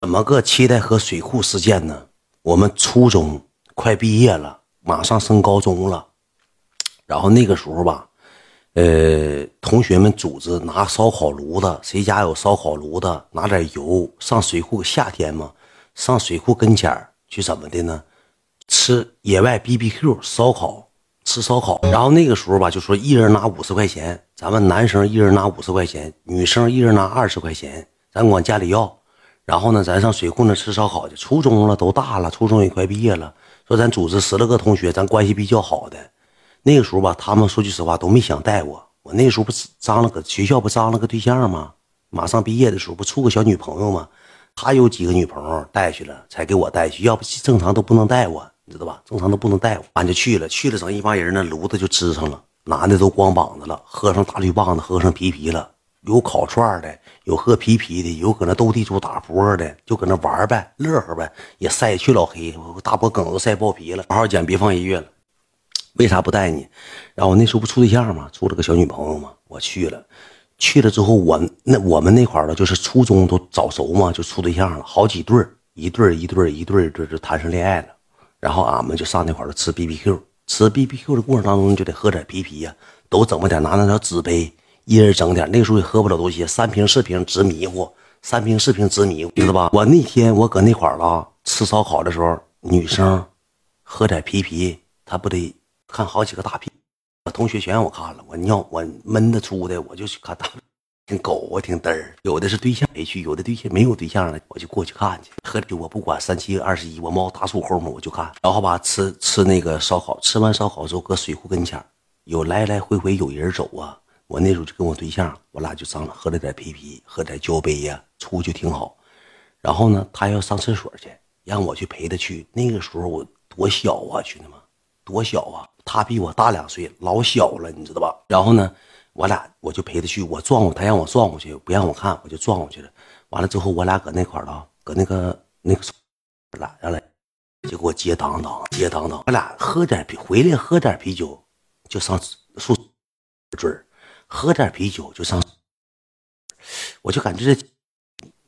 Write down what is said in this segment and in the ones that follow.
怎么个七代河水库事件呢？我们初中快毕业了，马上升高中了，然后那个时候吧，呃，同学们组织拿烧烤炉子，谁家有烧烤炉子，拿点油上水库，夏天嘛，上水库跟前去怎么的呢？吃野外 BBQ 烧烤，吃烧烤。然后那个时候吧，就说一人拿五十块钱，咱们男生一人拿五十块钱，女生一人拿二十块钱，咱管家里要。然后呢，咱上水库那吃烧烤去。初中了，都大了，初中也快毕业了。说咱组织十来个同学，咱关系比较好的。那个时候吧，他们说句实话都没想带我。我那时候不是张了个学校不张了个对象吗？马上毕业的时候不处个小女朋友吗？他有几个女朋友带去了，才给我带去。要不正常都不能带我，你知道吧？正常都不能带我。俺就去了，去了整一帮人那，炉子就支上了，男的都光膀子了，喝上大绿棒子，喝上皮皮了。有烤串的，有喝啤啤的，有搁那斗地主打扑克的，就搁那玩呗，乐呵呗，也晒去老黑，大脖梗都晒爆皮了。好好讲，别放音乐了。为啥不带你？然后我那时候不处对象吗？处了个小女朋友吗？我去了，去了之后，我那我们那块儿的，就是初中都早熟嘛，就处对象了，好几对儿，一对儿一对儿一对儿，这就谈上恋爱了。然后俺们就上那块儿吃 B B Q，吃 B B Q 的过程当中就得喝点啤啤呀，都整么点，拿那条纸杯。一人整点，那时候也喝不了多些，三瓶四瓶直迷糊，三瓶四瓶直迷糊，知道吧？我那天我搁那块儿了，吃烧烤的时候，女生喝点啤啤，她不得看好几个大屁？我同学全让我看了，我尿我闷的出的，我就去看大，挺狗啊，挺嘚儿。有的是对象没去，有的对象没有对象了，我就过去看去。喝酒我不管三七二十一，我猫大树后面我就看，然后吧吃吃那个烧烤，吃完烧烤之后搁水库跟前有来来回回有人走啊。我那时候就跟我对象，我俩就上了喝了点啤啤，喝点交杯呀，出去挺好。然后呢，他要上厕所去，让我去陪他去。那个时候我多小啊，兄弟们，多小啊！他比我大两岁，老小了，你知道吧？然后呢，我俩我就陪他去，我撞过他，让我撞过去，不让我看，我就撞过去了。完了之后，我俩搁那块儿了，搁那个那个俩上来，就给我接当当，接当当。我俩喝点啤，回来喝点啤酒，就上宿嘴儿。喝点啤酒就上，我就感觉这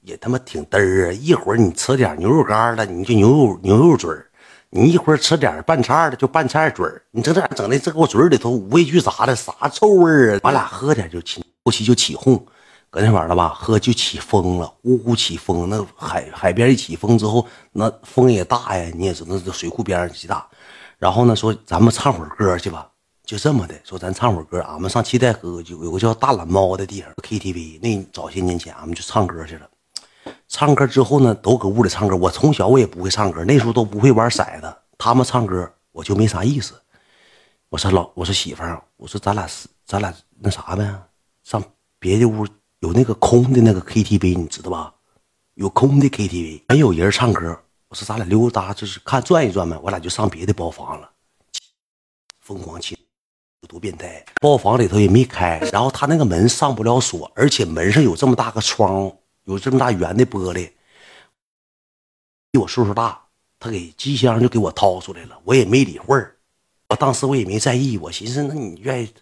也他妈挺嘚儿啊！一会儿你吃点牛肉干了，你就牛肉牛肉嘴儿；你一会儿吃点拌菜的，就拌菜嘴儿。你这这整的，这给我嘴里头五味俱杂的，啥臭味儿啊？俺俩喝点就起，后期就起哄，搁那玩了吧？喝就起风了，呼呼起风。那海海边一起风之后，那风也大呀，你也知道，那水库边上极大。然后呢，说咱们唱会儿歌去吧。就这么的说，咱唱会儿歌。俺们上七代河就有个叫大懒猫的地方，KTV。那早些年前，俺们就唱歌去了。唱歌之后呢，都搁屋里唱歌。我从小我也不会唱歌，那时候都不会玩骰子。他们唱歌，我就没啥意思。我说老，我说媳妇儿，我说咱俩是咱俩那啥呗，上别的屋有那个空的那个 KTV，你知道吧？有空的 KTV，没有人唱歌。我说咱俩溜达，就是看转一转呗。我俩就上别的包房了，疯狂起。有多变态！包房里头也没开，然后他那个门上不了锁，而且门上有这么大个窗，有这么大圆的玻璃。比我岁数大，他给机箱就给我掏出来了，我也没理会儿。我当时我也没在意，我寻思那你愿意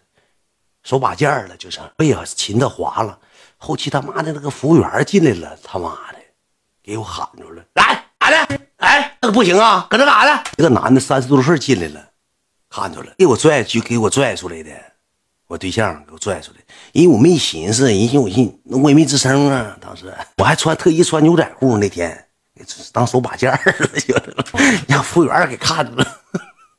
手把件儿了，就是哎呀，琴子滑了。后期他妈的那个服务员进来了，他妈的给我喊住了，来咋的？哎，那不行啊，搁这干啥呢？一个男的三十多岁进来了。看着了，给我拽就给我拽出来的，我对象给我拽出来，因为我没寻思，人寻我寻那我也没吱声啊。当时我还穿特意穿牛仔裤，那天当手把件了，让服务员给看着了，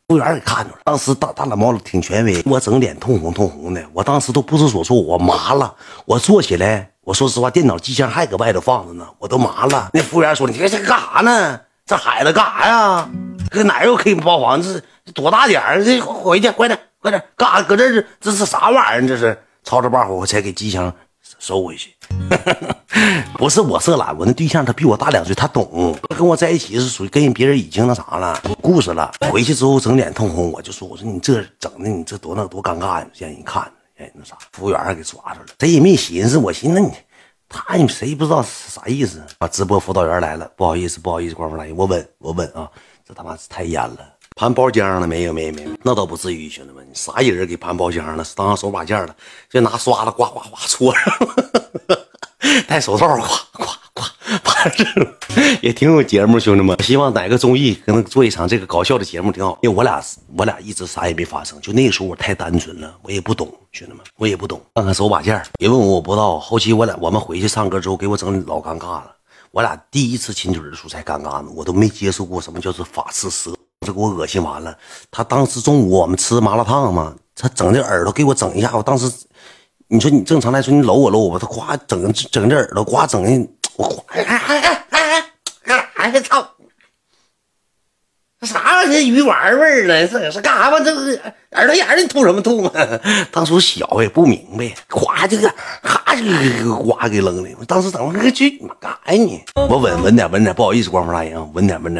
服务员给看着了。当时大大懒猫挺权威，我整脸通红通红的，我当时都不知所措，我麻了。我坐起来，我说实话，电脑机箱还搁外头放着呢，我都麻了。那服务员说：“你这这干啥呢？这孩子干啥呀？搁哪又可以包房？这？”多大点儿？这回去，快点，快点，干啥？搁这是这是啥玩意儿？这是吵吵把火，我才给机箱收回去。不是我色懒，我那对象他比我大两岁，他懂。跟我在一起是属于跟别人已经那啥了，有故事了。回去之后整脸通红，我就说：“我说你这整的，你这多那多尴尬呀！让人看，让人那啥，服务员还给抓住了。谁也没寻思，我寻思你他你谁不知道啥意思？啊，直播辅导员来了，不好意思，不好意思，官方来，我稳，我稳啊！这他妈是太严了。盘包浆了没有？没有没有，那倒不至于，兄弟们，你啥人给盘包浆了？当手把件了，就拿刷子刮刮刮搓上，戴手套刮刮刮。也挺有节目，兄弟们。希望哪个综艺可能做一场这个搞笑的节目挺好。因为我俩我俩一直啥也没发生，就那个时候我太单纯了，我也不懂，兄弟们，我也不懂。看看手把件别问我我不知道。后期我俩我们回去唱歌之后，给我整老尴尬了。我俩第一次亲嘴的时候才尴尬呢，我都没接受过什么叫做法式舌，这给我恶心完了。他当时中午我们吃麻辣烫嘛，他整这耳朵给我整一下，我当时。你说你正常来说你搂我搂我，他夸整整这耳朵，夸整的我夸哎哎哎哎哎哎操！啥玩意儿？鱼丸味儿呢？这是干啥吧？这耳朵眼儿你吐什么吐嘛？当初小也不明白，夸这个哈就给刮给扔了。我当时怎么个去干啥呀你？我稳稳点稳点，不好意思，官方大爷啊，稳点稳点。